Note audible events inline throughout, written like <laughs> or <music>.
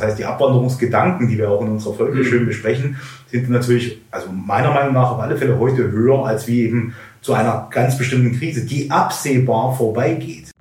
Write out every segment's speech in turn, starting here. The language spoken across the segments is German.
Das heißt, die Abwanderungsgedanken, die wir auch in unserer Folge mhm. schön besprechen, sind natürlich, also meiner Meinung nach auf alle Fälle heute höher als wie eben zu einer ganz bestimmten Krise, die absehbar vorbeigeht.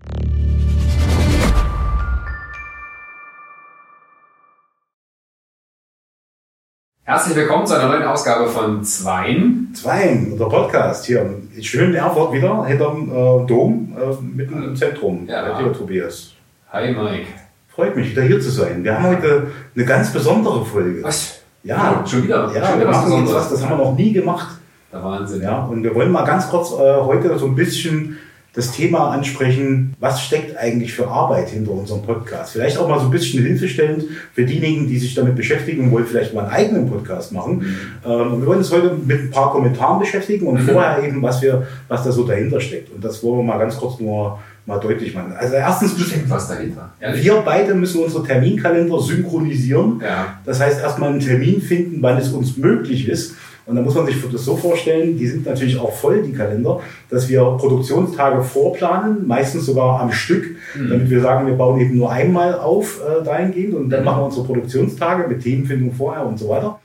Herzlich willkommen zu einer neuen Ausgabe von Zweien. Zweien, unser Podcast hier in schönen Erfurt wieder, hinterm äh, Dom, äh, mitten im Zentrum. Ja. Lieber Tobias. Hi Mike. Freut mich, wieder hier zu sein. Wir haben heute eine ganz besondere Folge. Was? Ja. Schon wieder? Ja, schon wir wieder machen jetzt was, das haben wir noch nie gemacht. Der Wahnsinn. Ja, und wir wollen mal ganz kurz äh, heute so ein bisschen das Thema ansprechen, was steckt eigentlich für Arbeit hinter unserem Podcast. Vielleicht auch mal so ein bisschen hilfestellend für diejenigen, die sich damit beschäftigen und wollen vielleicht mal einen eigenen Podcast machen. Mhm. Ähm, wir wollen uns heute mit ein paar Kommentaren beschäftigen und mhm. vorher eben, was wir, was da so dahinter steckt. Und das wollen wir mal ganz kurz nur mal deutlich machen. Also erstens müssen was dahinter. Ehrlich? Wir beide müssen unsere Terminkalender synchronisieren. Ja. Das heißt, erstmal einen Termin finden, wann es uns möglich ist. Und da muss man sich das so vorstellen, die sind natürlich auch voll, die Kalender, dass wir Produktionstage vorplanen, meistens sogar am Stück, mhm. damit wir sagen, wir bauen eben nur einmal auf äh, dahingehend und dann mhm. machen wir unsere Produktionstage mit Themenfindung vorher und so weiter.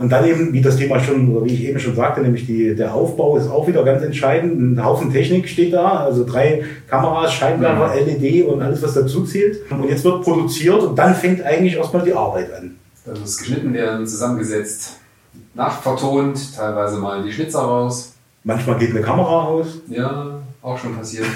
Und dann eben, wie das Thema schon, oder wie ich eben schon sagte, nämlich die, der Aufbau ist auch wieder ganz entscheidend. Ein Haufen Technik steht da, also drei Kameras, Scheinwerfer. LED und alles, was dazu zählt. Und jetzt wird produziert und dann fängt eigentlich erstmal die Arbeit an. Das muss geschnitten werden, zusammengesetzt nachvertont, teilweise mal die Schnitzer raus. Manchmal geht eine Kamera aus. Ja, auch schon passiert.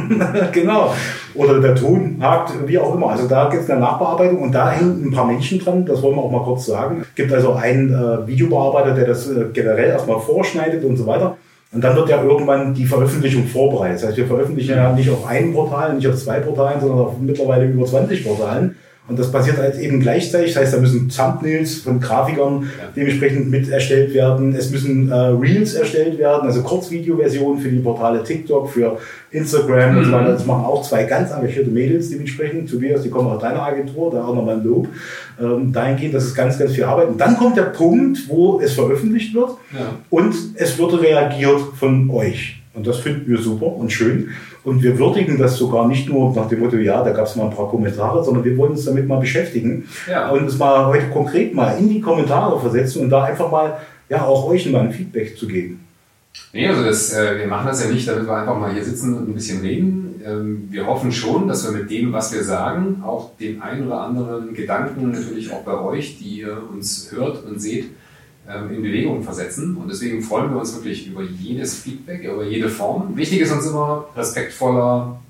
<laughs> genau. Oder der Ton hakt, wie auch immer. Also da gibt es eine Nachbearbeitung und da hängen ein paar Menschen dran, das wollen wir auch mal kurz sagen. Es gibt also einen äh, Videobearbeiter, der das äh, generell erstmal vorschneidet und so weiter. Und dann wird ja irgendwann die Veröffentlichung vorbereitet. Das heißt, wir veröffentlichen ja nicht auf einem Portal, nicht auf zwei Portalen, sondern auf mittlerweile über 20 Portalen. Und das passiert halt eben gleichzeitig. Das heißt, da müssen Thumbnails von Grafikern ja. dementsprechend mit erstellt werden. Es müssen äh, Reels erstellt werden, also Kurzvideo-Versionen für die Portale TikTok, für Instagram mhm. und so weiter. Das machen auch zwei ganz engagierte Mädels dementsprechend. Tobias, die kommen aus deiner Agentur, da auch nochmal ein Lob. Ähm, dahingehend, das ist ganz, ganz viel Arbeit. Und dann kommt der Punkt, wo es veröffentlicht wird ja. und es wird reagiert von euch. Und das finden wir super und schön. Und wir würdigen das sogar nicht nur nach dem Motto, ja, da gab es mal ein paar Kommentare, sondern wir wollen uns damit mal beschäftigen ja. und uns mal heute konkret mal in die Kommentare versetzen und da einfach mal ja auch euch mal ein Feedback zu geben. Nee, also das, äh, wir machen das ja nicht, damit wir einfach mal hier sitzen und ein bisschen reden. Ähm, wir hoffen schon, dass wir mit dem, was wir sagen, auch den ein oder anderen Gedanken natürlich auch bei euch, die ihr uns hört und seht, in Bewegung versetzen. Und deswegen freuen wir uns wirklich über jedes Feedback, über jede Form. Wichtig ist uns immer respektvoller,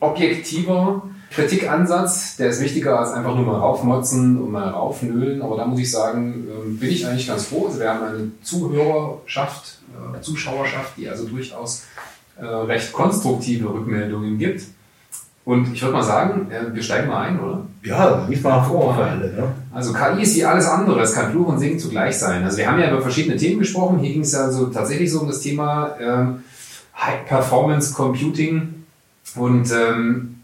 objektiver Kritikansatz. Der ist wichtiger als einfach nur mal raufmotzen und mal raufnölen. Aber da muss ich sagen, ähm, bin ich eigentlich ganz froh. Also wir haben eine Zuhörerschaft, äh, Zuschauerschaft, die also durchaus äh, recht konstruktive Rückmeldungen gibt. Und ich würde mal sagen, äh, wir steigen mal ein, oder? Ja, lief mal vor für alle. Ne? Also KI ist wie alles andere, es kann Fluch und Singen zugleich sein. Also wir haben ja über verschiedene Themen gesprochen. Hier ging es ja so tatsächlich so um das Thema ähm, High Performance Computing. Und ähm,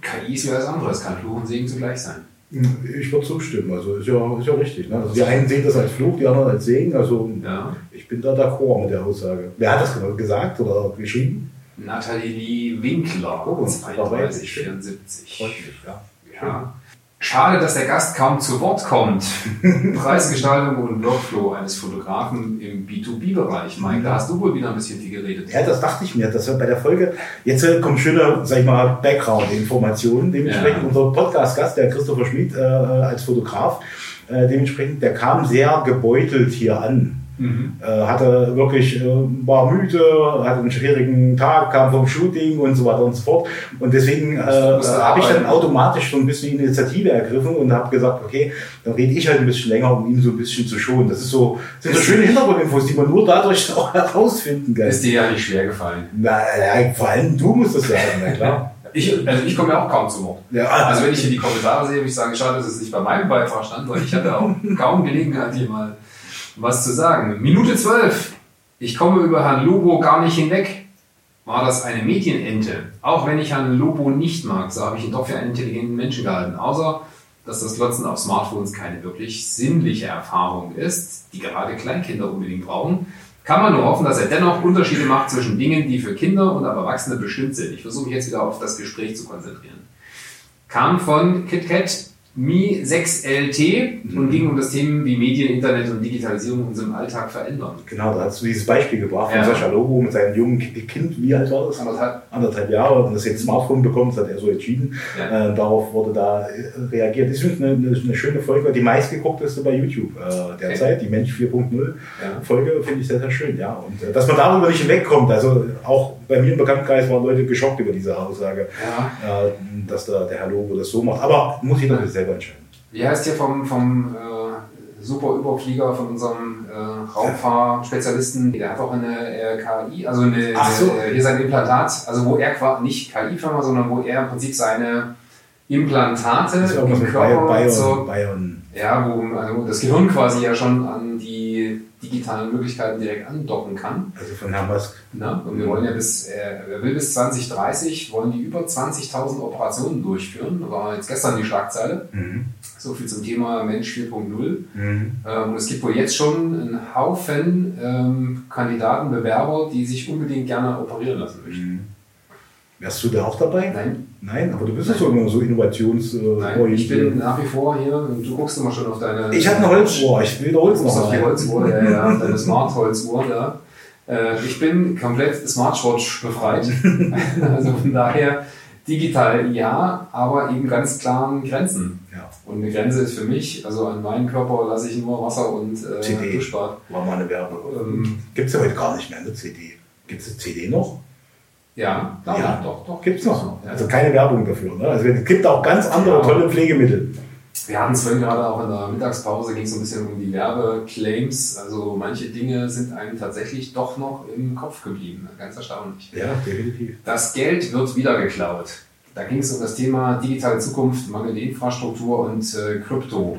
KI ist wie alles andere, es kann Fluch und Segen zugleich sein. Ich würde zustimmen, also ist ja, ist ja richtig. Ne? Also die einen sehen das als Fluch, die anderen als Segen. Also ja. ich bin da d'accord mit der Aussage. Wer hat das gesagt oder geschrieben? Nathalie Winkler, oh, 32, 74. Freut mich, ja. ja. Schade, dass der Gast kaum zu Wort kommt. <laughs> Preisgestaltung und Workflow eines Fotografen im B2B-Bereich. Mike, da hast du wohl wieder ein bisschen viel geredet. Ja, das dachte ich mir. Das bei der Folge, jetzt äh, kommen schöne, sag ich mal, Background-Informationen. Dementsprechend ja. unser Podcast-Gast, der Christopher Schmid, äh, als Fotograf, äh, dementsprechend, der kam sehr gebeutelt hier an. Mhm. Äh, hatte wirklich, äh, war müde, hatte einen schwierigen Tag, kam vom Shooting und so weiter und so fort. Und deswegen äh, habe ich dann automatisch so ein bisschen Initiative ergriffen und habe gesagt, okay, dann rede ich halt ein bisschen länger, um ihn so ein bisschen zu schonen. Das ist so, sind so schöne Hintergrundinfos, die man nur dadurch <laughs> auch herausfinden kann. Ist dir ja nicht schwer gefallen. Na, ja, vor allem du musst das sagen, na klar. <laughs> Ich, also ich komme ja auch kaum zu Wort. Ja, also wenn ich hier die Kommentare sehe, würde ich sagen, schade, dass es nicht bei meinem Beitrag stand, weil ich hatte auch kaum Gelegenheit, hier mal was zu sagen. Minute 12. Ich komme über Herrn Lobo gar nicht hinweg. War das eine Mädchenente? Auch wenn ich Herrn Lobo nicht mag, so habe ich ihn doch für einen intelligenten Menschen gehalten. Außer, dass das Glotzen auf Smartphones keine wirklich sinnliche Erfahrung ist, die gerade Kleinkinder unbedingt brauchen, kann man nur hoffen, dass er dennoch Unterschiede macht zwischen Dingen, die für Kinder und Erwachsene bestimmt sind. Ich versuche mich jetzt wieder auf das Gespräch zu konzentrieren. Kam von KitKat Mi6LT mhm. und ging um das Thema, wie Medien, Internet und Digitalisierung unseren Alltag verändern. Genau, da hast du dieses Beispiel gebracht von ja. Sascha Lobo mit seinem jungen Kind, wie alt war das? Anderthalb. Anderthalb Jahre und das jetzt Smartphone bekommt, das hat er so entschieden. Ja. Äh, darauf wurde da äh, reagiert. Das ist eine, eine, schöne Folge, die meistgeguckteste bei YouTube äh, derzeit, okay. die Mensch 4.0 ja. Folge, finde ich sehr, sehr schön. Ja. Und äh, dass man darüber nicht wegkommt, also auch bei mir im Bekanntenkreis waren Leute geschockt über diese Aussage, ja. äh, dass da der Herr Lobo das so macht. Aber muss jeder ja. selber entscheiden. Wie heißt hier vom, vom äh, super Überflieger von unserem äh, Raumfahrspezialisten? Der hat auch eine KI, also eine, so. eine, hier sein Implantat, also wo er quasi nicht KI-Firma, sondern wo er im Prinzip seine Implantate im Körper Bayern, so, Bayern. ja, wo also das Gehirn quasi ja schon an die digitalen Möglichkeiten direkt andocken kann. Also von Herrn Musk. Na, und wir wollen ja bis, er will bis 2030, wollen die über 20.000 Operationen durchführen. War jetzt gestern die Schlagzeile. Mhm. So viel zum Thema Mensch 4.0. Mhm. Ähm, und es gibt wohl jetzt schon einen Haufen ähm, Kandidaten, Bewerber, die sich unbedingt gerne operieren lassen möchten. Mhm. Wärst du da auch dabei? Nein. Nein, aber du bist ja immer so innovations äh, Nein, Ich bin nach wie vor hier und du guckst immer schon auf deine. Ich habe eine Holzuhr, ich will eine Holzuhr. auf die Holzuhr, ja, ja, <laughs> deine Smart-Holzuhr da. Äh, ich bin komplett Smartwatch befreit. <laughs> also von daher digital ja, aber eben ganz klaren Grenzen. Ja. Und eine Grenze ist für mich, also an meinen Körper lasse ich nur Wasser und äh, CD. Duschbad. War mal eine Werbung. Ähm, Gibt es ja heute gar nicht mehr, eine CD. Gibt es eine CD noch? Ja, ja, ja doch, doch. Gibt es noch. Also keine Werbung dafür. Ne? Also es gibt auch ganz andere tolle Pflegemittel. Wir hatten es vorhin gerade auch in der Mittagspause, ging es so ein bisschen um die Werbeclaims. Also manche Dinge sind einem tatsächlich doch noch im Kopf geblieben. Ganz erstaunlich. Ja, definitiv. Das Geld wird wieder geklaut. Da ging es um das Thema digitale Zukunft, mangelnde Infrastruktur und äh, Krypto.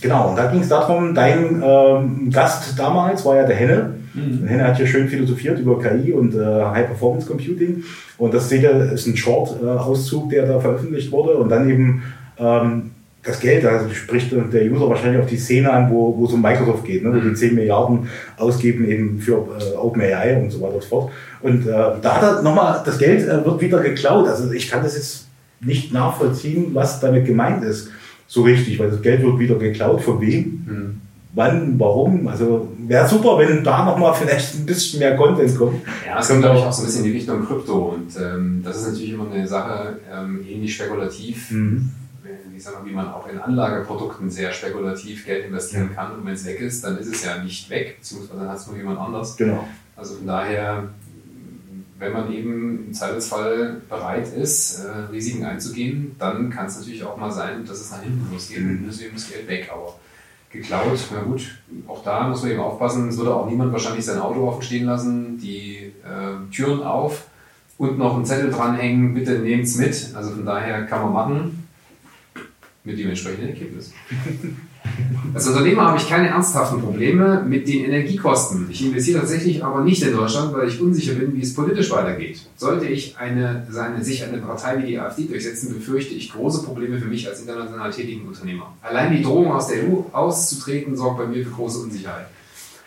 Genau, und da ging es darum, dein ähm, Gast damals war ja der Henne. Mhm. Henne hat ja schön philosophiert über KI und äh, High Performance Computing. Und das seht ihr, ist ein Short-Auszug, der da veröffentlicht wurde. Und dann eben ähm, das Geld, also spricht der User wahrscheinlich auf die Szene an, wo, wo es um Microsoft geht, ne, wo die 10 mhm. Milliarden ausgeben eben für äh, OpenAI und so weiter und so fort. Und äh, da hat er nochmal, das Geld äh, wird wieder geklaut. Also ich kann das jetzt nicht nachvollziehen, was damit gemeint ist so richtig, weil das Geld wird wieder geklaut. Von wem? Mhm. Wann? Warum? Also wäre super, wenn da nochmal vielleicht ein bisschen mehr Content kommt. Ja, es kommt, glaube ich, auch so ein bisschen in die Richtung Krypto. Und ähm, das ist natürlich immer eine Sache, ähm, ähnlich spekulativ. Mhm. Ich sag mal, wie man auch in Anlageprodukten sehr spekulativ Geld investieren kann. Und wenn es weg ist, dann ist es ja nicht weg, beziehungsweise dann hat es nur jemand anders. Genau. Also von daher wenn man eben im Zweifelsfall bereit ist, äh, Risiken einzugehen, dann kann es natürlich auch mal sein, dass es nach hinten losgeht und dann ist eben das Geld weg. Aber geklaut, na gut, auch da muss man eben aufpassen, es würde auch niemand wahrscheinlich sein Auto offen stehen lassen, die äh, Türen auf und noch einen Zettel dranhängen, bitte nehmt es mit. Also von daher kann man machen mit dem entsprechenden Ergebnis. Als Unternehmer habe ich keine ernsthaften Probleme mit den Energiekosten. Ich investiere tatsächlich aber nicht in Deutschland, weil ich unsicher bin, wie es politisch weitergeht. Sollte ich eine, seine, sich eine Partei wie die AfD durchsetzen, befürchte ich große Probleme für mich als international tätigen Unternehmer. Allein die Drohung aus der EU auszutreten sorgt bei mir für große Unsicherheit.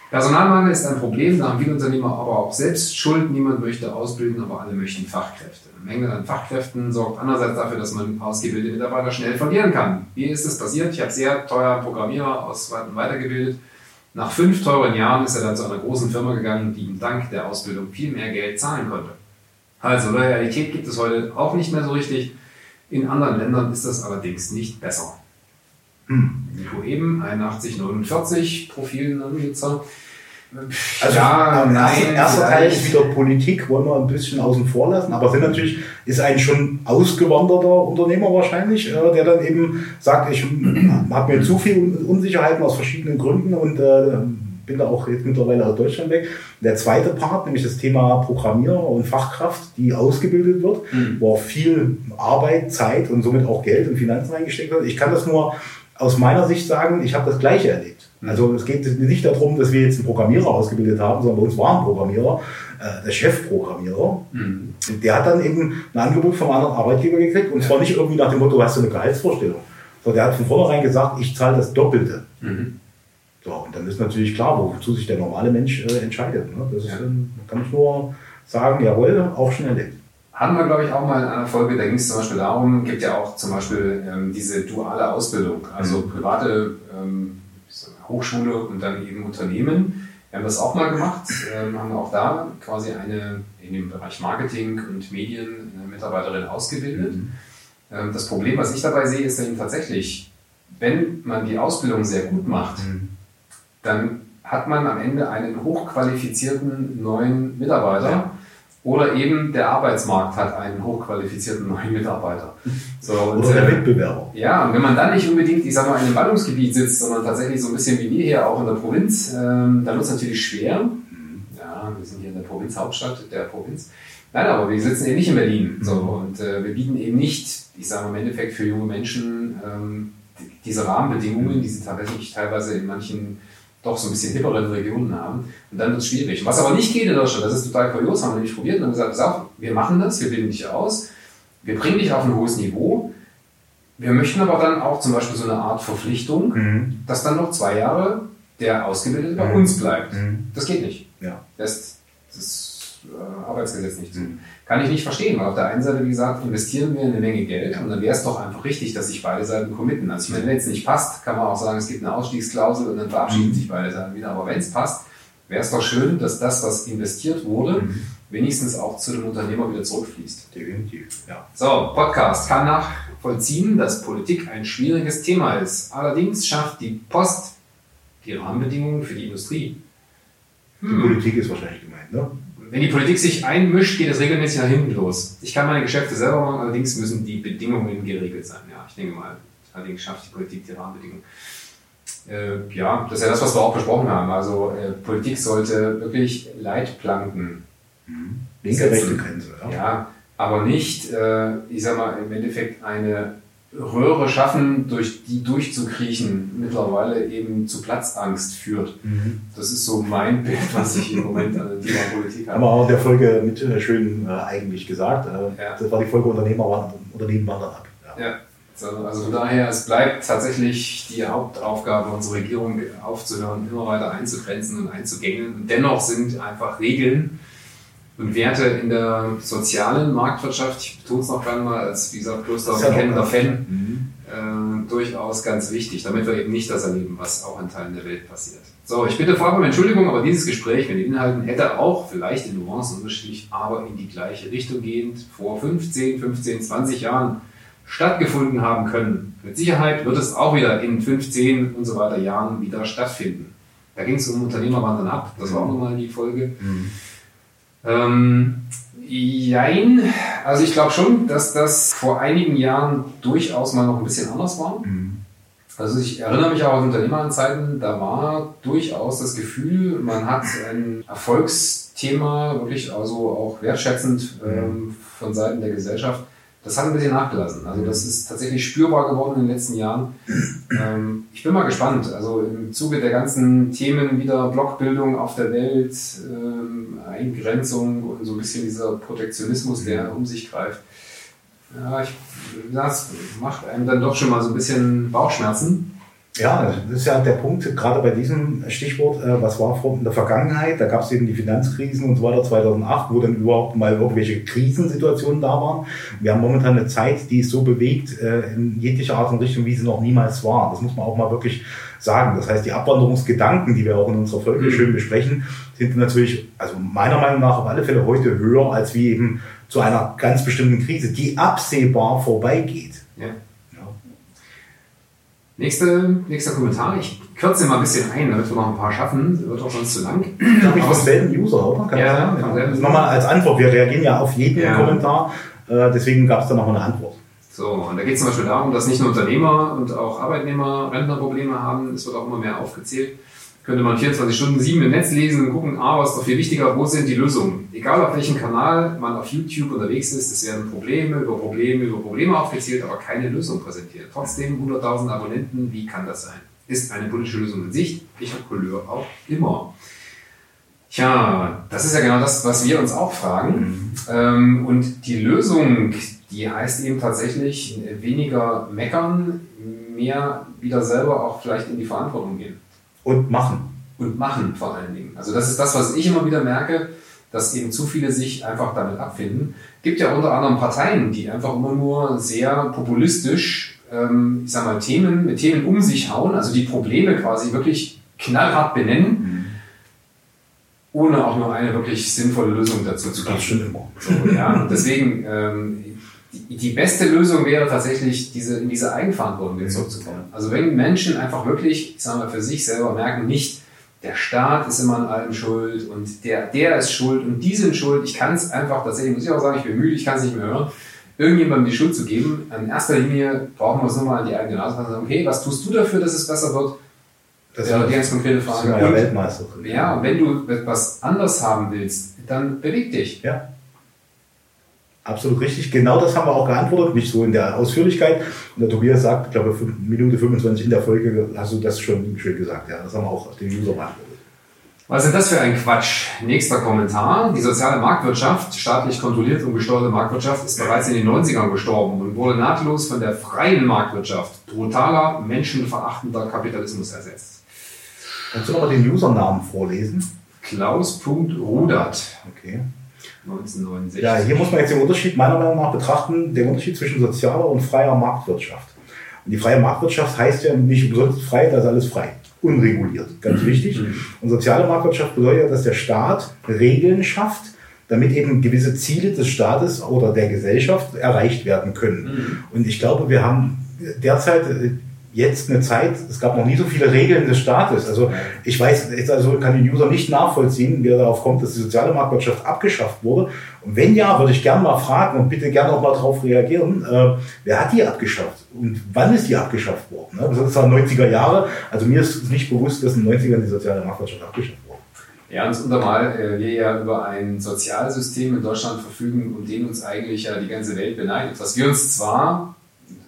Personalmangel ist ein Problem, da haben viele Unternehmer aber auch selbst Schuld. Niemand möchte ausbilden, aber alle möchten Fachkräfte. Menge an Fachkräften sorgt andererseits dafür, dass man ausgebildete Mitarbeiter schnell verlieren kann. Wie ist das passiert? Ich habe sehr teuer Programmierer aus weitergebildet. Nach fünf teuren Jahren ist er dann zu einer großen Firma gegangen, die ihm dank der Ausbildung viel mehr Geld zahlen konnte. Also Loyalität gibt es heute auch nicht mehr so richtig. In anderen Ländern ist das allerdings nicht besser. Hm. Nico eben, 8149, Profilnutzer. Also ja, nein, erster Teil ist wieder Politik, wollen wir ein bisschen außen vor lassen, aber sind natürlich, ist ein schon ausgewanderter Unternehmer wahrscheinlich, äh, der dann eben sagt, ich <clears throat> habe mir zu viel Unsicherheiten aus verschiedenen Gründen und äh, bin da auch jetzt mittlerweile aus Deutschland weg. Der zweite Part, nämlich das Thema Programmierer und Fachkraft, die ausgebildet wird, mhm. wo auch viel Arbeit, Zeit und somit auch Geld und Finanzen reingesteckt wird. Ich kann das nur aus meiner Sicht sagen, ich habe das Gleiche erlebt. Mhm. Also es geht nicht darum, dass wir jetzt einen Programmierer ausgebildet haben, sondern bei uns war ein Programmierer, äh, der Chefprogrammierer. Mhm. Der hat dann eben ein Angebot vom anderen Arbeitgeber gekriegt und zwar nicht irgendwie nach dem Motto, hast du eine Gehaltsvorstellung, sondern der hat von vornherein gesagt, ich zahle das Doppelte. Mhm. So, und dann ist natürlich klar, wozu sich der normale Mensch äh, entscheidet. Ne? Das ist, ja. kann ich nur sagen, jawohl, auch schon erlebt. Hatten wir, glaube ich, auch mal in einer Folge, da ging es zum Beispiel darum, gibt ja auch zum Beispiel ähm, diese duale Ausbildung, also Mhm. private ähm, Hochschule und dann eben Unternehmen. Wir haben das auch mal gemacht, ähm, haben auch da quasi eine in dem Bereich Marketing und Medien eine Mitarbeiterin ausgebildet. Ähm, das Problem, was ich dabei sehe, ist eben tatsächlich, wenn man die Ausbildung sehr gut macht, Mhm. dann hat man am Ende einen hochqualifizierten neuen Mitarbeiter. Ja. Oder eben der Arbeitsmarkt hat einen hochqualifizierten neuen Mitarbeiter. So, und, Oder der äh, Wettbewerber. ja, und wenn man dann nicht unbedingt, ich sag mal, in einem Ballungsgebiet sitzt, sondern tatsächlich so ein bisschen wie wir hier auch in der Provinz, ähm, dann wird es natürlich schwer. Ja, wir sind hier in der Provinzhauptstadt der Provinz. Nein, aber wir sitzen eben nicht in Berlin. So, und äh, wir bieten eben nicht, ich sage mal im Endeffekt für junge Menschen, ähm, die- diese Rahmenbedingungen, die sie tatsächlich teilweise in manchen doch so ein bisschen hipperen Regionen haben. Und dann wird es schwierig. Was aber nicht geht in Deutschland, das ist total kurios, haben wir nämlich probiert und haben gesagt, auf, wir machen das, wir bilden dich aus, wir bringen dich auf ein hohes Niveau. Wir möchten aber dann auch zum Beispiel so eine Art Verpflichtung, Mhm. dass dann noch zwei Jahre der Ausgebildete bei Mhm. uns bleibt. Mhm. Das geht nicht. Ja. Lässt das äh, Arbeitsgesetz nicht zu. Kann ich nicht verstehen, weil auf der einen Seite, wie gesagt, investieren wir eine Menge Geld und dann wäre es doch einfach richtig, dass sich beide Seiten committen. Also ich meine, wenn es nicht passt, kann man auch sagen, es gibt eine Ausstiegsklausel und dann verabschieden Mhm. sich beide Seiten wieder. Aber wenn es passt, wäre es doch schön, dass das, was investiert wurde, Mhm. wenigstens auch zu dem Unternehmer wieder zurückfließt. Definitiv. Ja. So, Podcast kann nachvollziehen, dass Politik ein schwieriges Thema ist. Allerdings schafft die Post die Rahmenbedingungen für die Industrie. Die Hm. Politik ist wahrscheinlich gemeint, ne? Wenn die Politik sich einmischt, geht es regelmäßig nach hinten los. Ich kann meine Geschäfte selber machen, allerdings müssen die Bedingungen geregelt sein. Ja, ich denke mal, allerdings schafft die Politik die Rahmenbedingungen. Äh, ja, das ist ja das, was wir auch besprochen haben. Also äh, Politik sollte wirklich Leitplanken Linke, setzen. rechte Grenze. Ja. Ja, aber nicht, äh, ich sag mal, im Endeffekt eine Röhre schaffen, durch die durchzukriechen, mittlerweile eben zu Platzangst führt. Mhm. Das ist so mein <laughs> Bild, was ich im Moment an dem Thema Politik Haben wir habe. auch in der Folge mit äh, schön äh, eigentlich gesagt. Äh, Ja. Das war die Folge Unternehmer, Unternehmen wandern ab. Ja. Ja, so, also von daher, es bleibt tatsächlich die Hauptaufgabe unserer Regierung aufzuhören, immer weiter einzugrenzen und einzugängeln. Und dennoch sind einfach Regeln und Werte in der sozialen Marktwirtschaft, ich betone es noch gerne mal als, wie gesagt, ist ja ganz- Fan, Mhm. äh, durchaus ganz wichtig, damit wir eben nicht das erleben, was auch in Teilen der Welt passiert. So, ich bitte vorab um Entschuldigung, aber dieses Gespräch mit den Inhalten hätte auch vielleicht in Nuancen unterschiedlich, aber in die gleiche Richtung gehend vor 15, 15, 20 Jahren stattgefunden haben können. Mit Sicherheit wird es auch wieder in 15 und so weiter Jahren wieder stattfinden. Da ging es um Unternehmerwandern ab, das war auch nochmal die Folge. Mhm. Ähm, jein, also ich glaube schon, dass das vor einigen Jahren durchaus mal noch ein bisschen anders war. Mhm. Also ich erinnere mich auch aus Unternehmerzeiten, da war durchaus das Gefühl, man hat ein Erfolgsthema wirklich also auch wertschätzend ähm, von Seiten der Gesellschaft. Das hat ein bisschen nachgelassen. Also das ist tatsächlich spürbar geworden in den letzten Jahren. Ähm, ich bin mal gespannt. Also im Zuge der ganzen Themen wieder Blockbildung auf der Welt, ähm, Eingrenzung und so ein bisschen dieser Protektionismus, der um sich greift. Ja, ich, das macht einem dann doch schon mal so ein bisschen Bauchschmerzen. Ja, das ist ja der Punkt, gerade bei diesem Stichwort, äh, was war vor in der Vergangenheit, da gab es eben die Finanzkrisen und so weiter 2008, wo dann überhaupt mal irgendwelche Krisensituationen da waren. Wir haben momentan eine Zeit, die ist so bewegt äh, in jeglicher Art und Richtung, wie sie noch niemals war. Das muss man auch mal wirklich sagen. Das heißt, die Abwanderungsgedanken, die wir auch in unserer Folge Mhm. schön besprechen, sind natürlich, also meiner Meinung nach auf alle Fälle heute höher, als wie eben zu einer ganz bestimmten Krise, die absehbar vorbeigeht. Ja. Ja. Nächste, nächster Kommentar. Ich kürze mal ein bisschen ein, damit wir noch ein paar schaffen. Wird auch sonst zu lang. Glaube ich, von selben User, oder? Kann Ja, selben Also nochmal als Antwort. Wir reagieren ja auf jeden Ja. Kommentar. Äh, deswegen gab es da nochmal eine Antwort. So, und da geht es zum Beispiel darum, dass nicht nur Unternehmer und auch Arbeitnehmer Rentnerprobleme haben. Es wird auch immer mehr aufgezählt. Könnte man 24 Stunden sieben im Netz lesen und gucken, ah, was ist doch viel wichtiger, wo sind die Lösungen? Egal auf welchem Kanal man auf YouTube unterwegs ist, es werden Probleme über Probleme über Probleme aufgezählt, aber keine Lösung präsentiert. Trotzdem 100.000 Abonnenten, wie kann das sein? Ist eine politische Lösung in Sicht? Welcher Couleur auch immer. Tja, das ist ja genau das, was wir uns auch fragen. Ähm, und die Lösung, die heißt eben tatsächlich weniger meckern, mehr wieder selber auch vielleicht in die Verantwortung gehen Und machen. und machen vor allen Dingen. Also das ist das, was ich immer wieder merke. dass eben zu viele sich einfach damit abfinden. Gibt ja unter anderem Parteien, die einfach immer nur sehr populistisch, ähm, ich sag mal, Themen, mit Themen um sich hauen, also die Probleme quasi wirklich knallhart benennen, mhm. ohne auch nur eine wirklich sinnvolle Lösung dazu zu geben. Das stimmt immer. So, ja, deswegen, ähm, die, beste Lösung wäre tatsächlich, diese, in diese Eigenverantwortung wieder zurückzukommen. Also wenn Menschen einfach wirklich, ich sag mal, für sich selber merken, nicht, der Staat ist immer an allem schuld und der, der ist schuld und die sind schuld. Ich kann es einfach, tatsächlich muss ich auch sagen, ich bin müde, ich kann es nicht mehr hören, irgendjemandem die Schuld zu geben. In erster Linie brauchen wir es nur mal an die eigene Nase fassen. Okay, was tust du dafür, dass es besser wird? Das wäre die ganz konkrete Frage. Ja, Weltmeister. Ja, und wenn du etwas anders haben willst, dann beweg dich. Ja. Absolut richtig. Genau das haben wir auch geantwortet, nicht so in der Ausführlichkeit. Und der Tobias sagt, ich glaube, Minute 25 in der Folge hast du das schon schön gesagt. Ja, das haben wir auch den User beantwortet. Was ist das für ein Quatsch? Nächster Kommentar. Die soziale Marktwirtschaft, staatlich kontrolliert und gesteuerte Marktwirtschaft, ist bereits in den 90ern gestorben und wurde nahtlos von der freien Marktwirtschaft, brutaler, menschenverachtender Kapitalismus ersetzt. Kannst du nochmal den Usernamen vorlesen? Klaus.rudert. Okay. 1969. Ja, hier muss man jetzt den Unterschied meiner Meinung nach betrachten, den Unterschied zwischen sozialer und freier Marktwirtschaft. Und die freie Marktwirtschaft heißt ja nicht umsonst frei, da ist alles frei. Unreguliert, ganz mhm. wichtig. Mhm. Und soziale Marktwirtschaft bedeutet ja, dass der Staat Regeln schafft, damit eben gewisse Ziele des Staates oder der Gesellschaft erreicht werden können. Mhm. Und ich glaube, wir haben derzeit jetzt eine Zeit, es gab noch nie so viele Regeln des Staates. Also ich weiß, jetzt also kann den User nicht nachvollziehen, wie er darauf kommt, dass die soziale Marktwirtschaft abgeschafft wurde. Und wenn ja, würde ich gerne mal fragen und bitte gerne auch mal darauf reagieren, äh, wer hat die abgeschafft und wann ist die abgeschafft worden? Ne? Das ja 90er Jahre, also mir ist nicht bewusst, dass in den 90ern die soziale Marktwirtschaft abgeschafft wurde. Ja, und untermal äh, wir ja über ein Sozialsystem in Deutschland verfügen, um den uns eigentlich ja die ganze Welt beneidet. Was wir uns zwar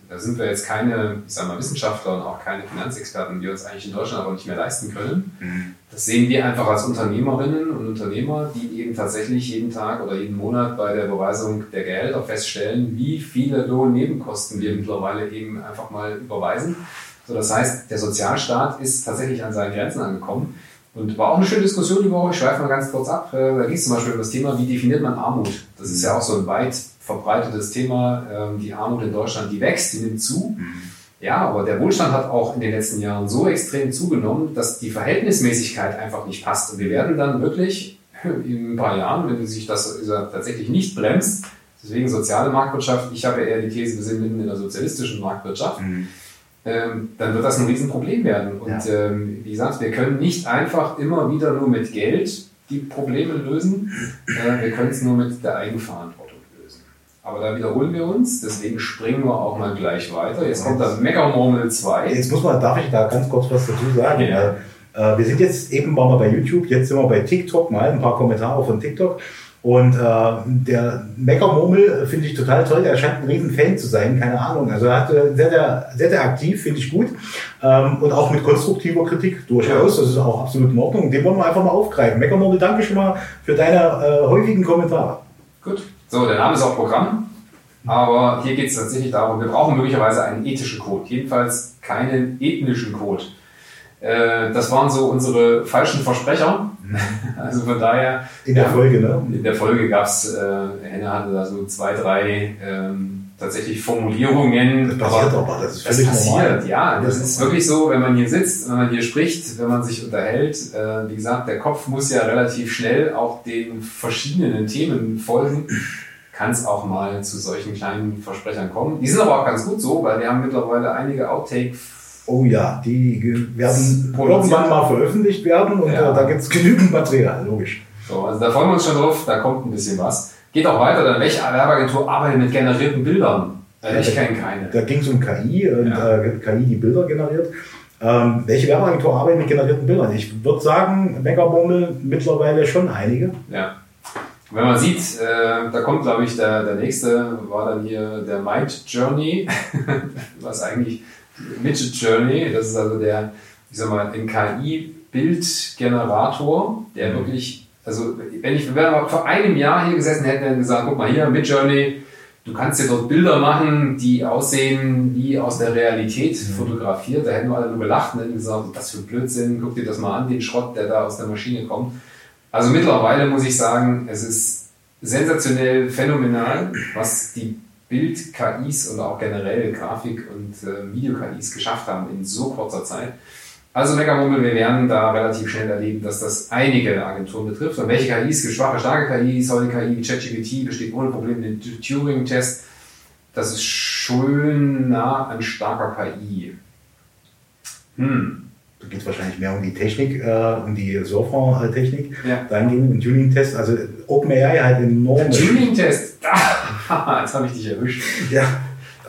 da sind wir jetzt keine, ich sag mal, Wissenschaftler und auch keine Finanzexperten, die uns eigentlich in Deutschland aber nicht mehr leisten können. Mhm. Das sehen wir einfach als Unternehmerinnen und Unternehmer, die eben tatsächlich jeden Tag oder jeden Monat bei der Überweisung der Gehälter feststellen, wie viele Lohnnebenkosten wir mittlerweile eben einfach mal überweisen. So, das heißt, der Sozialstaat ist tatsächlich an seinen Grenzen angekommen. Und war auch eine schöne Diskussion die Woche. Ich schweife mal ganz kurz ab. Äh, da ging es zum Beispiel um das Thema, wie definiert man Armut? Das ist ja auch so ein weit verbreitetes Thema. Ähm, die Armut in Deutschland, die wächst, die nimmt zu. Mhm. Ja, aber der Wohlstand hat auch in den letzten Jahren so extrem zugenommen, dass die Verhältnismäßigkeit einfach nicht passt. Und wir werden dann wirklich <laughs> in ein paar Jahren, wenn sich das tatsächlich nicht bremst, deswegen soziale Marktwirtschaft, ich habe eher die These, wir sind mitten in der sozialistischen Marktwirtschaft, mhm. ähm, dann wird das ein Riesenproblem werden. Und ja. ähm, wie gesagt, wir können nicht einfach immer wieder nur mit Geld die Probleme lösen, äh, wir können es nur mit der Eigenverantwortung. Aber da wiederholen wir uns, deswegen springen wir auch mal gleich weiter. Jetzt kommt das Meckermurmel 2. Jetzt muss man, darf ich da ganz kurz was dazu sagen? Ja. Äh, wir sind jetzt eben waren wir bei YouTube, jetzt sind wir bei TikTok, mal ein paar Kommentare von TikTok. Und äh, der Meckermurmel finde ich total toll. Der scheint ein riesen Fan zu sein, keine Ahnung. Also er hat äh, sehr, sehr, sehr, sehr aktiv, finde ich gut. Ähm, und auch mit konstruktiver Kritik durchaus. Das ist auch absolut in Ordnung. Den wollen wir einfach mal aufgreifen. Meckermurmel, danke schon mal für deine äh, häufigen Kommentare. Gut. So, der Name ist auch Programm, aber hier geht es tatsächlich darum, wir brauchen möglicherweise einen ethischen Code, jedenfalls keinen ethnischen Code. Äh, das waren so unsere falschen Versprecher. <laughs> Also von daher. In der Folge, ne? In der Folge gab es, äh, Henne hatte da so zwei, drei ähm, tatsächlich Formulierungen. Das passiert aber, aber das ist völlig das passiert, normal. ja. Das, das ist wirklich so, wenn man hier sitzt, wenn man hier spricht, wenn man sich unterhält. Äh, wie gesagt, der Kopf muss ja relativ schnell auch den verschiedenen Themen folgen kann es auch mal zu solchen kleinen Versprechern kommen. Die sind aber auch ganz gut so, weil wir haben mittlerweile einige Outtake. Oh ja, die werden irgendwann mal veröffentlicht werden und ja. Äh, da gibt es genügend Material, logisch. So, also da freuen wir uns schon drauf, da kommt ein bisschen was. Geht auch weiter, dann welche Werbeagentur arbeitet mit generierten Bildern? Äh, ich kenne keine. Da ging es um KI und ja. äh, KI, die Bilder generiert. Ähm, welche Werbeagentur arbeitet mit generierten Bildern? Ich würde sagen, Megabummel mittlerweile schon einige. Ja. Wenn man sieht, äh, da kommt, glaube ich, der, der nächste, war dann hier der Mind Journey, <laughs> was eigentlich Midget Journey, das ist also der, ich sag mal, ein KI-Bildgenerator, der mhm. wirklich, also wenn ich wenn wir vor einem Jahr hier gesessen hätten und gesagt, guck mal hier, Mid Journey, du kannst dir dort Bilder machen, die aussehen wie aus der Realität mhm. fotografiert, da hätten wir alle nur gelacht und hätten gesagt, was für Blödsinn, guck dir das mal an, den Schrott, der da aus der Maschine kommt. Also mittlerweile muss ich sagen, es ist sensationell phänomenal, was die Bild-KIs und auch generell Grafik- und äh, Video-KIs geschafft haben in so kurzer Zeit. Also Meckermummel, wir werden da relativ schnell erleben, dass das einige Agenturen betrifft. Und welche KIs, schwache, starke KIs, solche KI wie ChatGPT besteht ohne Probleme den Turing-Test. Das ist schon nah an starker KI. Hm. Da geht es wahrscheinlich mehr um die Technik, äh, um die Surfer-Technik. Ja. Dahingehend ein Tuning-Test. Also OpenAI hat enorme. Tuning-Test! <laughs> Ah, jetzt habe ich dich erwischt. Ja.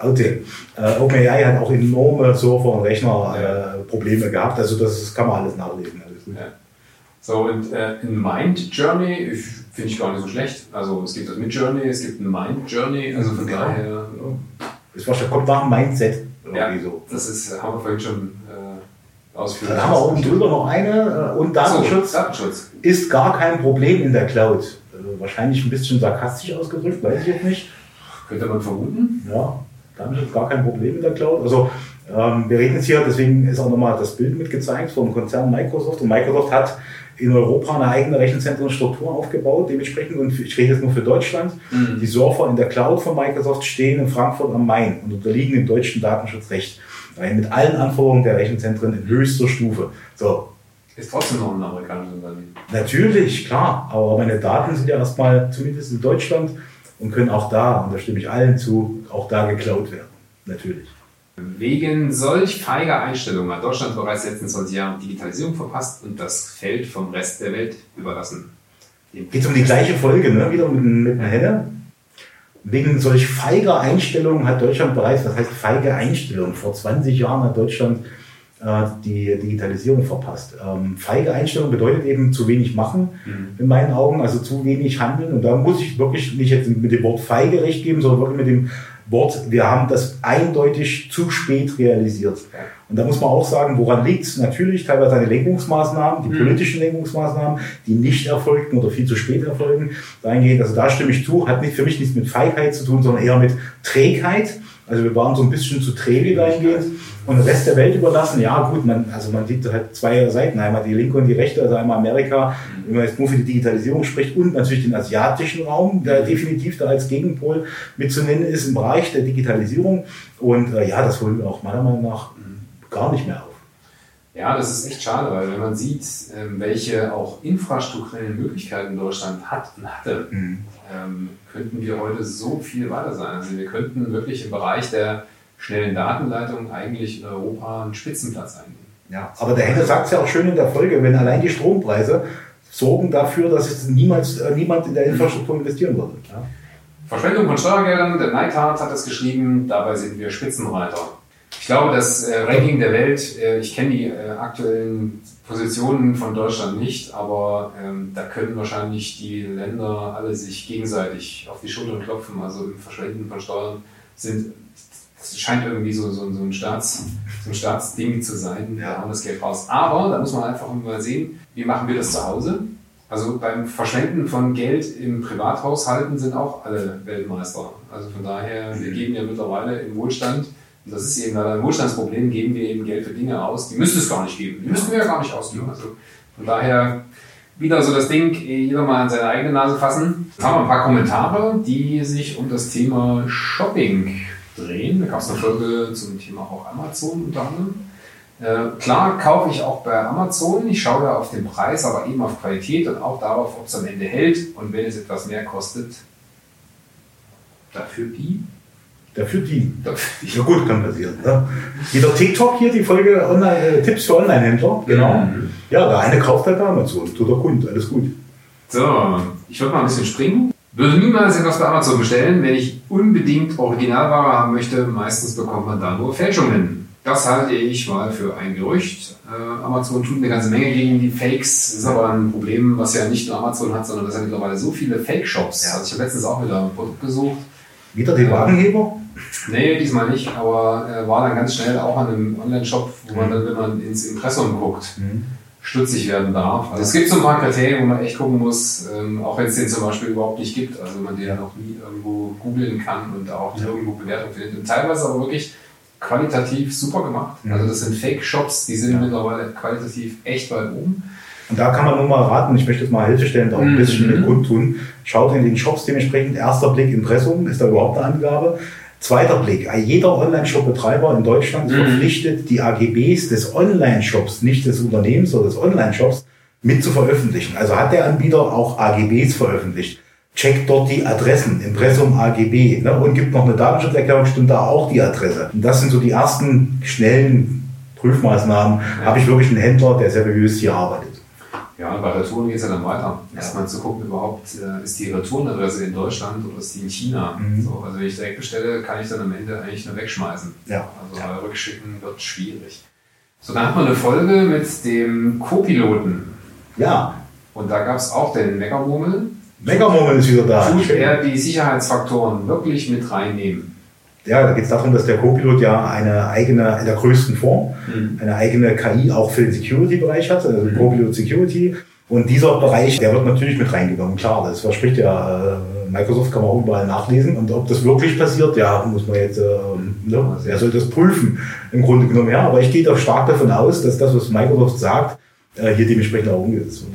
Okay. Äh, OpenAI hat auch enorme Surfer- und Rechner-Probleme äh, gehabt. Also das, kann man alles nachlesen. Alles ja. So, und äh, in Mind Journey finde ich gar nicht so schlecht. Also es gibt das Mit Journey, es gibt ein Mind Journey. Also von ja. daher. Ja. Das kommt nach dem Mindset. Ja, so. das ist, haben wir vorhin schon ausführen. Dann haben wir oben drüber noch eine. Äh, und Datenschutz, so, Datenschutz, ist gar kein Problem in der Cloud. Äh, wahrscheinlich ein bisschen sarkastisch ausgedrückt, weiß ich jetzt nicht. Könnte man vermuten. Ja, Datenschutz gar kein Problem in der Cloud. Also ähm, wir reden jetzt hier, deswegen ist auch nochmal das Bild mitgezeigt vom Konzern Microsoft. Und Microsoft hat in Europa eine eigene Rechenzentrenstruktur aufgebaut, dementsprechend, und ich rede jetzt nur für Deutschland, mhm. die Server in der Cloud von Microsoft stehen in Frankfurt am Main und unterliegen dem deutschen Datenschutzrecht mit allen Anforderungen der Rechenzentren in höchster Stufe. So. Ist trotzdem noch ein amerikanisches Unternehmen. Natürlich, klar. Aber meine Daten sind ja erstmal zumindest in Deutschland und können auch da, und da stimme ich allen zu, auch da geklaut werden. Natürlich. Wegen solch feiger Einstellungen hat Deutschland bereits letzten 20 Jahren Digitalisierung verpasst und das Feld vom Rest der Welt überlassen. Geht es um die gleiche Folge, ne? wieder mit, mit einer Henne? Wegen solch feiger Einstellungen hat Deutschland bereits, was heißt feige Einstellung? Vor 20 Jahren hat Deutschland die Digitalisierung verpasst. Ähm, feige Einstellung bedeutet eben zu wenig machen, mhm. in meinen Augen, also zu wenig handeln. Und da muss ich wirklich nicht jetzt mit dem Wort feige recht geben, sondern wirklich mit dem Wort, wir haben das eindeutig zu spät realisiert. Und da muss man auch sagen, woran liegt es? Natürlich teilweise an den Lenkungsmaßnahmen, die mhm. politischen Lenkungsmaßnahmen, die nicht erfolgten oder viel zu spät erfolgen. Dahingehend, also da stimme ich zu, hat nicht, für mich nichts mit Feigheit zu tun, sondern eher mit Trägheit. Also wir waren so ein bisschen zu träge dahingehend und den Rest der Welt überlassen. Ja gut, man, also man sieht halt zwei Seiten, einmal die linke und die rechte, also einmal Amerika, wenn man jetzt nur für die Digitalisierung spricht und natürlich den asiatischen Raum, der definitiv da als Gegenpol mitzunennen ist im Bereich der Digitalisierung. Und äh, ja, das holen wir auch meiner Meinung nach gar nicht mehr auf. Ja, das ist echt schade, weil wenn man sieht, ähm, welche auch infrastrukturellen Möglichkeiten Deutschland hat und hatte, mhm. Ähm, könnten wir heute so viel weiter sein. Also wir könnten wirklich im Bereich der schnellen Datenleitung eigentlich in Europa einen Spitzenplatz einnehmen. Ja, aber der Henner sagt es ja auch schön in der Folge, wenn allein die Strompreise sorgen dafür, dass es niemals, äh, niemand in der Infrastruktur investieren würde. Ja. Verschwendung von Steuergeldern, der Neidhardt hat es geschrieben, dabei sind wir Spitzenreiter. Ich glaube, das äh, Ranking der Welt, äh, ich kenne die äh, aktuellen Positionen von Deutschland nicht, aber ähm, da können wahrscheinlich die Länder alle sich gegenseitig auf die Schultern klopfen. Also im Verschwenden von Steuern sind, das scheint irgendwie so, so, so, ein, Staats, so ein Staatsding zu sein. Wir haben das Geld raus. Aber da muss man einfach mal sehen, wie machen wir das zu Hause? Also beim Verschwenden von Geld im Privathaushalten sind auch alle Weltmeister. Also von daher, wir geben ja mittlerweile im Wohlstand und das ist eben ein Wohlstandsproblem, geben wir eben Geld für Dinge aus, die müsste es gar nicht geben. Die müssten wir ja gar nicht ausgeben. Also von daher wieder so das Ding, jeder mal an seine eigene Nase fassen. Jetzt haben wir ein paar Kommentare, die sich um das Thema Shopping drehen. Da gab es eine Folge zum Thema auch Amazon unter anderem. Äh, klar kaufe ich auch bei Amazon, ich schaue da auf den Preis, aber eben auf Qualität und auch darauf, ob es am Ende hält und wenn es etwas mehr kostet, dafür die Dafür die. Ja gut, kann passieren. Ne? Jeder TikTok hier, die Folge Online, äh, Tipps für Online-Händler. Genau. Mhm. Ja, der eine kauft halt Amazon, tut der Kund, alles gut. So, ich würde mal ein bisschen springen. Würde niemals etwas bei Amazon bestellen, wenn ich unbedingt Originalware haben möchte. Meistens bekommt man da nur Fälschungen. Das halte ich mal für ein Gerücht. Äh, Amazon tut eine ganze Menge gegen die Fakes. Das ist aber ein Problem, was ja nicht nur Amazon hat, sondern das sind mittlerweile so viele Fake-Shops. Ja. Also ich habe letztens auch wieder ein Produkt gesucht. Wieder den Wagenheber? Nee, diesmal nicht, aber er war dann ganz schnell auch an einem Online-Shop, wo man dann, wenn man ins Impressum guckt, mhm. Stutzig werden darf. Also es gibt so ein paar Kriterien, wo man echt gucken muss, ähm, auch wenn es den zum Beispiel überhaupt nicht gibt, also man den ja noch nie irgendwo googeln kann und auch ja. irgendwo Bewertung findet. Und teilweise aber wirklich qualitativ super gemacht. Mhm. Also das sind Fake-Shops, die sind ja. mittlerweile qualitativ echt weit oben. Und da kann man nur mal raten, ich möchte jetzt mal hilfestellend auch ein bisschen mhm. mit kundtun. Schaut in den Shops dementsprechend. Erster Blick Impressum, ist da überhaupt eine Angabe? Zweiter Blick, jeder Online-Shop-Betreiber in Deutschland ist mhm. verpflichtet, die AGBs des Online-Shops, nicht des Unternehmens oder des Online-Shops, mit zu veröffentlichen. Also hat der Anbieter auch AGBs veröffentlicht. Checkt dort die Adressen, Impressum AGB, ne, und gibt noch eine Datenschutzerklärung, stimmt da auch die Adresse. Und das sind so die ersten schnellen Prüfmaßnahmen. Ja. Habe ich wirklich einen Händler, der seriös hier arbeitet. Ja, bei Retouren geht es ja dann weiter. Ja. Erstmal zu gucken, überhaupt äh, ist die Retourenadresse in Deutschland oder ist die in China. Mhm. So, also wenn ich direkt bestelle, kann ich dann am Ende eigentlich nur wegschmeißen. Ja. Also ja. rückschicken wird schwierig. So, dann hat man eine Folge mit dem Co-Piloten. Ja. Und da gab es auch den Meckermurmel. Meckermurmel ist wieder da. Tut er die Sicherheitsfaktoren wirklich mit reinnehmen? Ja, da geht es darum, dass der Co-Pilot ja eine eigene, in der größten Form, mhm. eine eigene KI auch für den Security-Bereich hat, also mhm. Co-Pilot Security. Und dieser Bereich, der wird natürlich mit reingenommen. Klar, das verspricht ja äh, Microsoft, kann man auch überall nachlesen. Und ob das wirklich passiert, ja, muss man jetzt, äh, ne, wer soll das prüfen? Im Grunde genommen, ja. Aber ich gehe doch stark davon aus, dass das, was Microsoft sagt, äh, hier dementsprechend auch umgesetzt wird.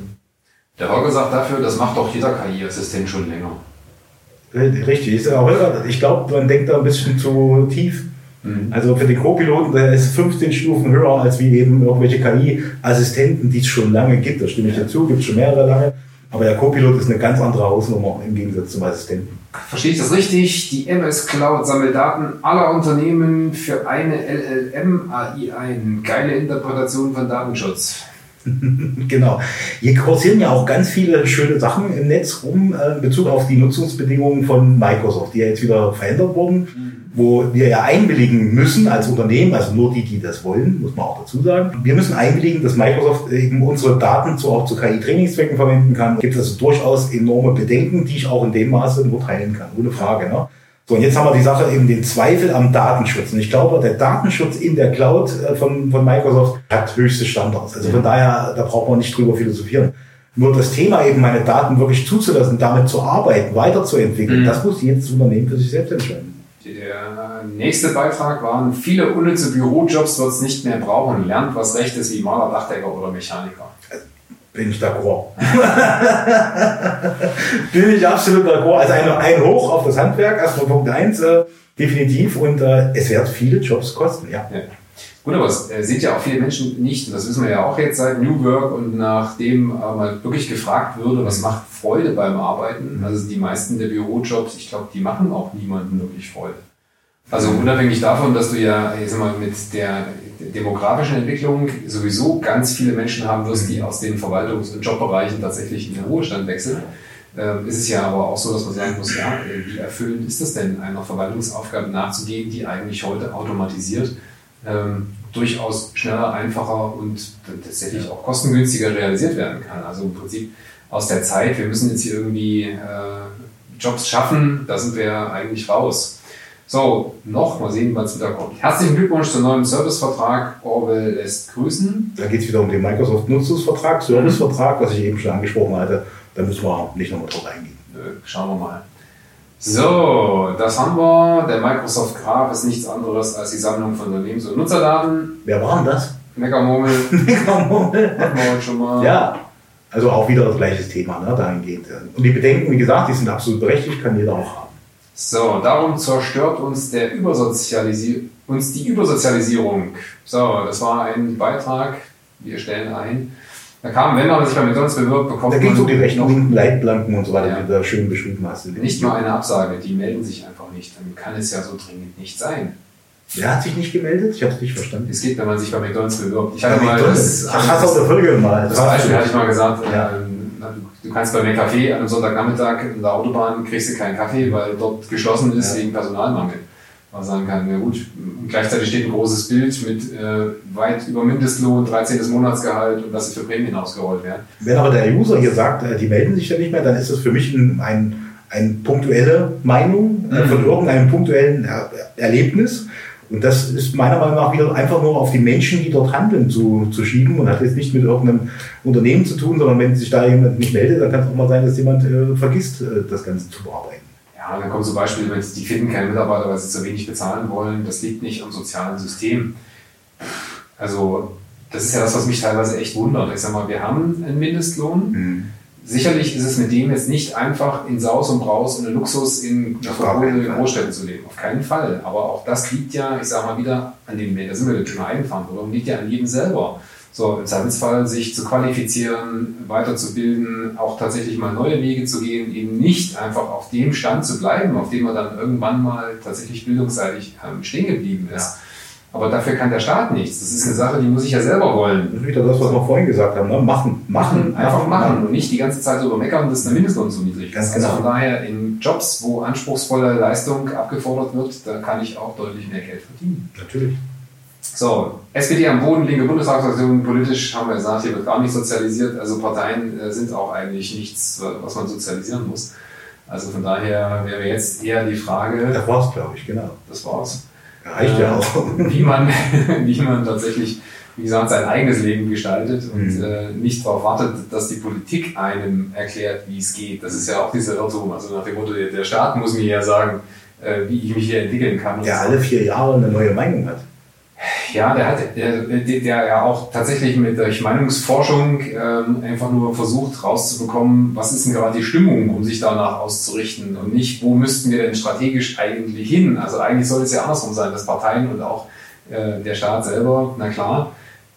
Der Holger sagt dafür, das macht doch jeder KI-Assistent schon länger. Richtig. Ich glaube, man denkt da ein bisschen zu tief. Mhm. Also für den Co-Piloten, der ist 15 Stufen höher als wie eben irgendwelche KI-Assistenten, die es schon lange gibt. Da stimme ich dazu, gibt es schon mehrere lange. Aber der Co-Pilot ist eine ganz andere Hausnummer im Gegensatz zum Assistenten. Verstehe ich das richtig? Die MS Cloud sammelt Daten aller Unternehmen für eine LLM-AI ein. Geile Interpretation von Datenschutz. <laughs> genau. Hier kursieren ja auch ganz viele schöne Sachen im Netz rum äh, in Bezug auf die Nutzungsbedingungen von Microsoft, die ja jetzt wieder verändert wurden, mhm. wo wir ja einwilligen müssen als Unternehmen, also nur die, die das wollen, muss man auch dazu sagen. Wir müssen einwilligen, dass Microsoft eben unsere Daten zu, auch zu KI-Trainingszwecken verwenden kann. Es gibt also durchaus enorme Bedenken, die ich auch in dem Maße nur teilen kann, ohne Frage. Ne? So, und jetzt haben wir die Sache eben den Zweifel am Datenschutz. Und ich glaube, der Datenschutz in der Cloud äh, von, von Microsoft hat höchste Standards. Also von daher, da braucht man nicht drüber philosophieren. Nur das Thema eben, meine Daten wirklich zuzulassen, damit zu arbeiten, weiterzuentwickeln, mhm. das muss jedes Unternehmen für sich selbst entscheiden. Der nächste Beitrag waren, viele unnütze Bürojobs wird es nicht mehr brauchen. Lernt, was recht ist wie Maler, Dachdecker oder Mechaniker. Bin ich d'accord. <laughs> Bin ich absolut d'accord. Also ein, ein Hoch auf das Handwerk, erstmal Punkt eins, äh, definitiv. Und äh, es wird viele Jobs kosten, ja. ja. Gut, aber es äh, sind ja auch viele Menschen nicht, und das wissen wir ja auch jetzt seit New Work und nachdem äh, mal wirklich gefragt würde, was macht Freude beim Arbeiten, mhm. also die meisten der Bürojobs, ich glaube, die machen auch niemandem wirklich Freude. Also unabhängig davon, dass du ja ich sag mal, mit der demografischen Entwicklung sowieso ganz viele Menschen haben wirst, die aus den Verwaltungs- und Jobbereichen tatsächlich in den Ruhestand wechseln, äh, ist es ja aber auch so, dass man sagen muss, ja, wie erfüllend ist das denn, einer Verwaltungsaufgabe nachzugehen, die eigentlich heute automatisiert ähm, durchaus schneller, einfacher und tatsächlich auch kostengünstiger realisiert werden kann. Also im Prinzip aus der Zeit, wir müssen jetzt hier irgendwie äh, Jobs schaffen, da sind wir eigentlich raus. So, noch, mal sehen, was wieder kommt. Herzlichen Glückwunsch zum neuen Servicevertrag. Orwell lässt grüßen. Da geht es wieder um den Microsoft-Nutzungsvertrag, Servicevertrag, was ich eben schon angesprochen hatte. Da müssen wir nicht nochmal drauf eingehen. Schauen wir mal. So, das haben wir. Der Microsoft Graph ist nichts anderes als die Sammlung von Unternehmens- und Nutzerdaten. Wer war denn das? Meckermurmel. <laughs> Meckermurmel. Hatten wir heute schon mal. Ja, also auch wieder das gleiche Thema, ne, dahingehend. Und die Bedenken, wie gesagt, die sind absolut berechtigt, kann jeder auch haben. So, darum zerstört uns, der Übersozialisi uns die Übersozialisierung. So, das war ein Beitrag. Wir stellen ein. Da kam, wenn man sich bei McDonalds bewirbt, bekommt da man. Da ging so die rechten Leitplanken und so weiter, ja. die du da schön beschrieben hast. Nicht nur eine Absage, die melden sich einfach nicht. Dann kann es ja so dringend nicht sein. Wer hat sich nicht gemeldet? Ich habe es nicht verstanden. Es geht, wenn man sich bei McDonalds bewirbt. Ich hatte ja, mal das. Ach, hast du auf der Folge mal. Das Beispiel hatte ich mal gesagt. Ja. Ähm, Du kannst bei McCafé an einem Sonntagnachmittag in der Autobahn kriegst du keinen Kaffee, weil dort geschlossen ist ja. wegen Personalmangel. Man sagen kann, ja gut, gleichzeitig steht ein großes Bild mit äh, weit über Mindestlohn, 13. Monatsgehalt und was für Prämien ausgerollt werden. Wenn aber der User hier sagt, äh, die melden sich ja nicht mehr, dann ist das für mich ein, ein, ein punktuelle Meinung äh, mhm. von irgendeinem punktuellen er Erlebnis. Und das ist meiner Meinung nach wieder einfach nur auf die Menschen, die dort handeln, zu, zu schieben und hat jetzt nicht mit irgendeinem Unternehmen zu tun, sondern wenn sich da jemand nicht meldet, dann kann es auch mal sein, dass jemand äh, vergisst, äh, das Ganze zu bearbeiten. Ja, dann kommt zum Beispiel, wenn die finden keine Mitarbeiter, weil sie zu wenig bezahlen wollen, das liegt nicht am sozialen System. Also das ist ja das, was mich teilweise echt wundert. Ich sag mal, wir haben einen Mindestlohn. Mhm. Sicherlich ist es mit dem jetzt nicht einfach in Saus und Braus und Luxus in Großstädten zu leben. Auf keinen Fall. Aber auch das liegt ja, ich sag mal wieder, an dem, da sind wir mit dem Eigenverantwortung, liegt ja an jedem selber. So, im Zweifelsfall sich zu qualifizieren, weiterzubilden, auch tatsächlich mal neue Wege zu gehen, eben nicht einfach auf dem Stand zu bleiben, auf dem man dann irgendwann mal tatsächlich bildungsseitig ähm, stehen geblieben ist. Ja. Aber dafür kann der Staat nichts. Das ist eine Sache, die muss ich ja selber wollen. Das ist wieder das, was wir vorhin gesagt haben. Ne? Machen, machen, einfach machen, machen. und nicht die ganze Zeit darüber meckern, dass der Mindestlohn zu niedrig ist. Ganz also genau. von daher in Jobs, wo anspruchsvolle Leistung abgefordert wird, da kann ich auch deutlich mehr Geld verdienen. Natürlich. So, SPD am Boden, linke Bundestagsfraktion, politisch haben wir gesagt, hier wird gar nicht sozialisiert. Also Parteien äh, sind auch eigentlich nichts, was man sozialisieren muss. Also von daher wäre jetzt eher die Frage. Das war's, glaube ich, genau. Das war's. Reicht ja äh, auch. <laughs> Wie man, <laughs> wie man tatsächlich, wie gesagt, sein eigenes Leben gestaltet und mhm. äh, nicht darauf wartet, dass die Politik einem erklärt, wie es geht. Das ist ja auch dieser Irrtum. Also nach dem Motto, der Staat muss mir ja sagen, äh, wie ich mich hier entwickeln kann. Der alle vier Jahre eine neue Meinung hat. Ja, der hat, der, der ja auch tatsächlich mit durch Meinungsforschung ähm, einfach nur versucht rauszubekommen, was ist denn gerade die Stimmung, um sich danach auszurichten und nicht, wo müssten wir denn strategisch eigentlich hin? Also eigentlich soll es ja andersrum sein, dass Parteien und auch äh, der Staat selber, na klar,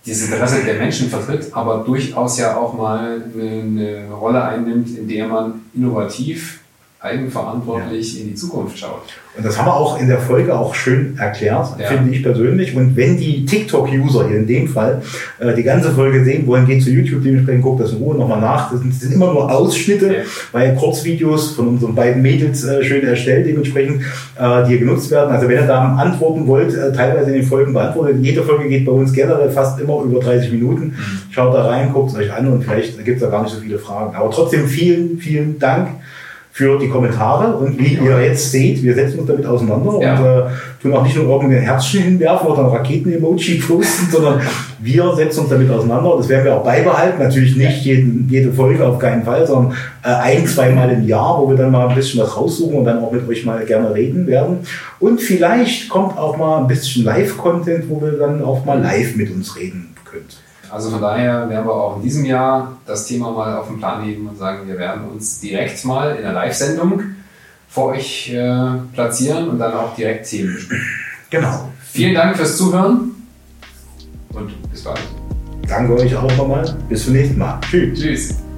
dieses Interesse der Menschen vertritt, aber durchaus ja auch mal eine, eine Rolle einnimmt, in der man innovativ eigenverantwortlich ja. in die Zukunft schaut. Und das haben wir auch in der Folge auch schön erklärt, ja. finde ich persönlich. Und wenn die TikTok-User hier in dem Fall äh, die ganze Folge sehen wollen, geht zu YouTube, dementsprechend guckt das in Ruhe nochmal nach. Das sind, das sind, immer nur Ausschnitte, ja. weil Kurzvideos von unseren beiden Mädels äh, schön erstellt, dementsprechend, äh, die hier genutzt werden. Also wenn ihr da antworten wollt, äh, teilweise in den Folgen beantwortet. Jede Folge geht bei uns generell fast immer über 30 Minuten. Mhm. Schaut da rein, guckt es euch an und vielleicht gibt es da gar nicht so viele Fragen. Aber trotzdem vielen, vielen Dank für die Kommentare. Und wie ihr jetzt seht, wir setzen uns damit auseinander ja. und äh, tun auch nicht nur irgendein Herzchen hinwerfen oder ein Raketen-Emoji posten, <laughs> sondern wir setzen uns damit auseinander. Das werden wir auch beibehalten. Natürlich nicht jeden, jede Folge auf keinen Fall, sondern äh, ein, zweimal im Jahr, wo wir dann mal ein bisschen was raussuchen und dann auch mit euch mal gerne reden werden. Und vielleicht kommt auch mal ein bisschen Live-Content, wo wir dann auch mal live mit uns reden könnt. Also von daher werden wir auch in diesem Jahr das Thema mal auf den Plan heben und sagen, wir werden uns direkt mal in der Live-Sendung vor euch äh, platzieren und dann auch direkt Themen besprechen. Genau. Vielen Dank fürs Zuhören und bis bald. Danke euch auch nochmal. Bis zum nächsten Mal. Tschüss. Tschüss.